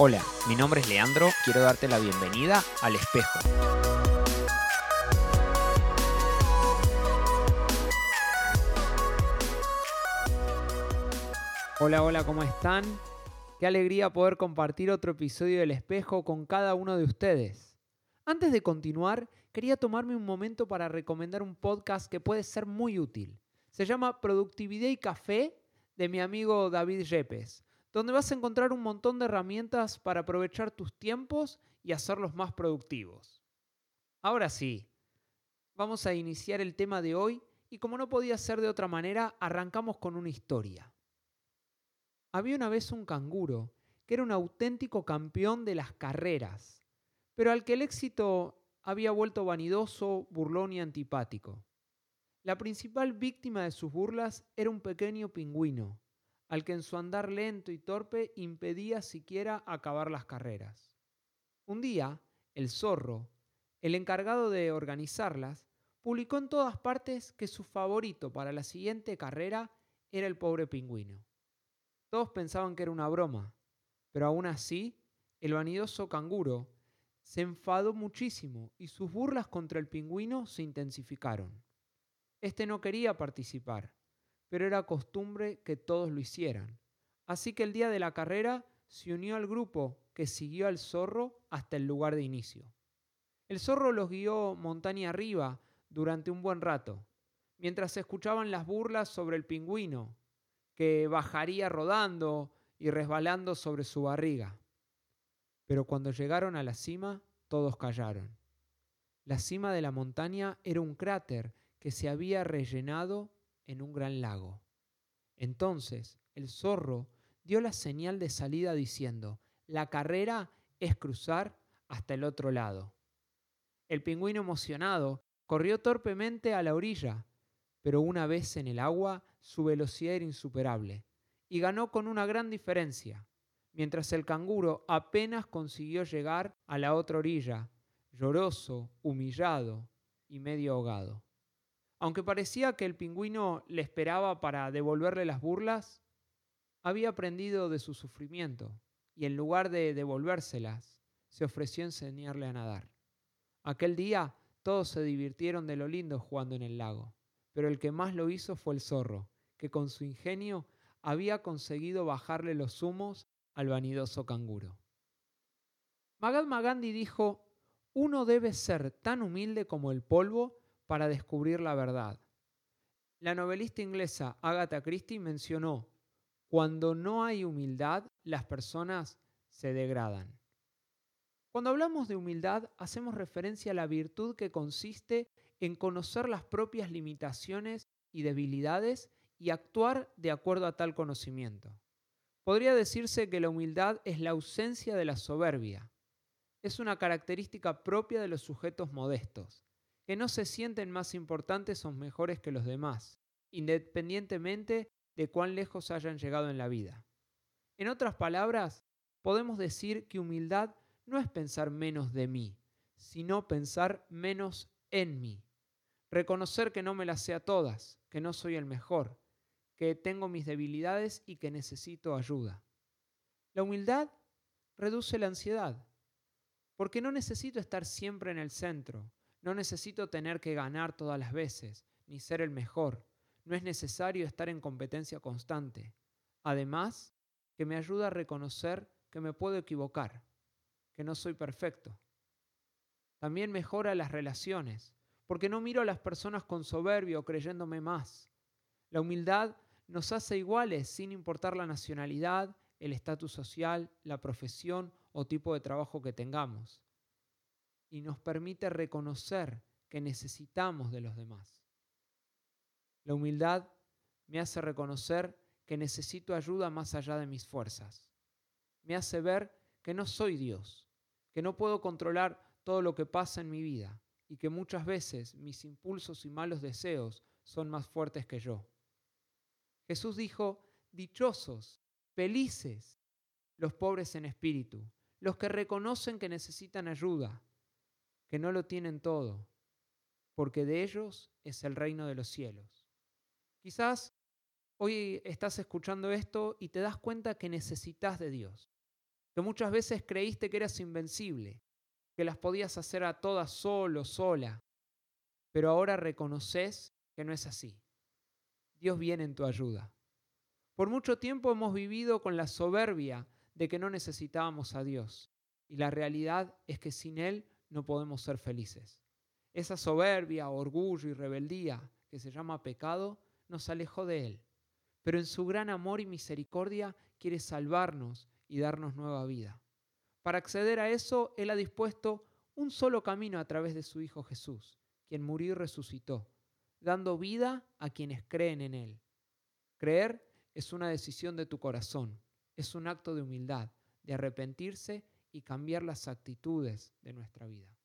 Hola, mi nombre es Leandro, quiero darte la bienvenida al espejo. Hola, hola, ¿cómo están? Qué alegría poder compartir otro episodio del espejo con cada uno de ustedes. Antes de continuar, quería tomarme un momento para recomendar un podcast que puede ser muy útil. Se llama Productividad y Café de mi amigo David Yepes donde vas a encontrar un montón de herramientas para aprovechar tus tiempos y hacerlos más productivos. Ahora sí, vamos a iniciar el tema de hoy y como no podía ser de otra manera, arrancamos con una historia. Había una vez un canguro que era un auténtico campeón de las carreras, pero al que el éxito había vuelto vanidoso, burlón y antipático. La principal víctima de sus burlas era un pequeño pingüino, al que en su andar lento y torpe impedía siquiera acabar las carreras. Un día, el zorro, el encargado de organizarlas, publicó en todas partes que su favorito para la siguiente carrera era el pobre pingüino. Todos pensaban que era una broma, pero aún así, el vanidoso canguro se enfadó muchísimo y sus burlas contra el pingüino se intensificaron. Este no quería participar, pero era costumbre que todos lo hicieran. Así que el día de la carrera se unió al grupo que siguió al zorro hasta el lugar de inicio. El zorro los guió montaña arriba durante un buen rato, mientras se escuchaban las burlas sobre el pingüino, que bajaría rodando y resbalando sobre su barriga. Pero cuando llegaron a la cima, todos callaron. La cima de la montaña era un cráter que se había rellenado en un gran lago. Entonces el zorro dio la señal de salida diciendo, la carrera es cruzar hasta el otro lado. El pingüino emocionado corrió torpemente a la orilla, pero una vez en el agua su velocidad era insuperable y ganó con una gran diferencia, mientras el canguro apenas consiguió llegar a la otra orilla, lloroso, humillado y medio ahogado. Aunque parecía que el pingüino le esperaba para devolverle las burlas, había aprendido de su sufrimiento y en lugar de devolvérselas, se ofreció a enseñarle a nadar. Aquel día todos se divirtieron de lo lindo jugando en el lago, pero el que más lo hizo fue el zorro, que con su ingenio había conseguido bajarle los humos al vanidoso canguro. Mahatma Gandhi dijo, uno debe ser tan humilde como el polvo para descubrir la verdad. La novelista inglesa Agatha Christie mencionó, cuando no hay humildad, las personas se degradan. Cuando hablamos de humildad, hacemos referencia a la virtud que consiste en conocer las propias limitaciones y debilidades y actuar de acuerdo a tal conocimiento. Podría decirse que la humildad es la ausencia de la soberbia. Es una característica propia de los sujetos modestos que no se sienten más importantes o mejores que los demás, independientemente de cuán lejos hayan llegado en la vida. En otras palabras, podemos decir que humildad no es pensar menos de mí, sino pensar menos en mí. Reconocer que no me las sé a todas, que no soy el mejor, que tengo mis debilidades y que necesito ayuda. La humildad reduce la ansiedad, porque no necesito estar siempre en el centro, no necesito tener que ganar todas las veces, ni ser el mejor. No es necesario estar en competencia constante. Además, que me ayuda a reconocer que me puedo equivocar, que no soy perfecto. También mejora las relaciones, porque no miro a las personas con soberbia o creyéndome más. La humildad nos hace iguales sin importar la nacionalidad, el estatus social, la profesión o tipo de trabajo que tengamos y nos permite reconocer que necesitamos de los demás. La humildad me hace reconocer que necesito ayuda más allá de mis fuerzas. Me hace ver que no soy Dios, que no puedo controlar todo lo que pasa en mi vida y que muchas veces mis impulsos y malos deseos son más fuertes que yo. Jesús dijo, dichosos, felices los pobres en espíritu, los que reconocen que necesitan ayuda, que no lo tienen todo, porque de ellos es el reino de los cielos. Quizás hoy estás escuchando esto y te das cuenta que necesitas de Dios, que muchas veces creíste que eras invencible, que las podías hacer a todas solo, sola, pero ahora reconoces que no es así. Dios viene en tu ayuda. Por mucho tiempo hemos vivido con la soberbia de que no necesitábamos a Dios, y la realidad es que sin Él no podemos ser felices. Esa soberbia, orgullo y rebeldía que se llama pecado nos alejó de Él, pero en su gran amor y misericordia quiere salvarnos y darnos nueva vida. Para acceder a eso, Él ha dispuesto un solo camino a través de su Hijo Jesús, quien murió y resucitó, dando vida a quienes creen en Él. Creer es una decisión de tu corazón, es un acto de humildad, de arrepentirse y cambiar las actitudes de nuestra vida.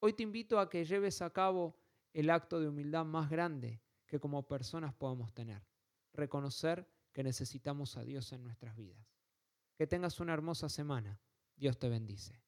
Hoy te invito a que lleves a cabo el acto de humildad más grande que como personas podamos tener, reconocer que necesitamos a Dios en nuestras vidas. Que tengas una hermosa semana. Dios te bendice.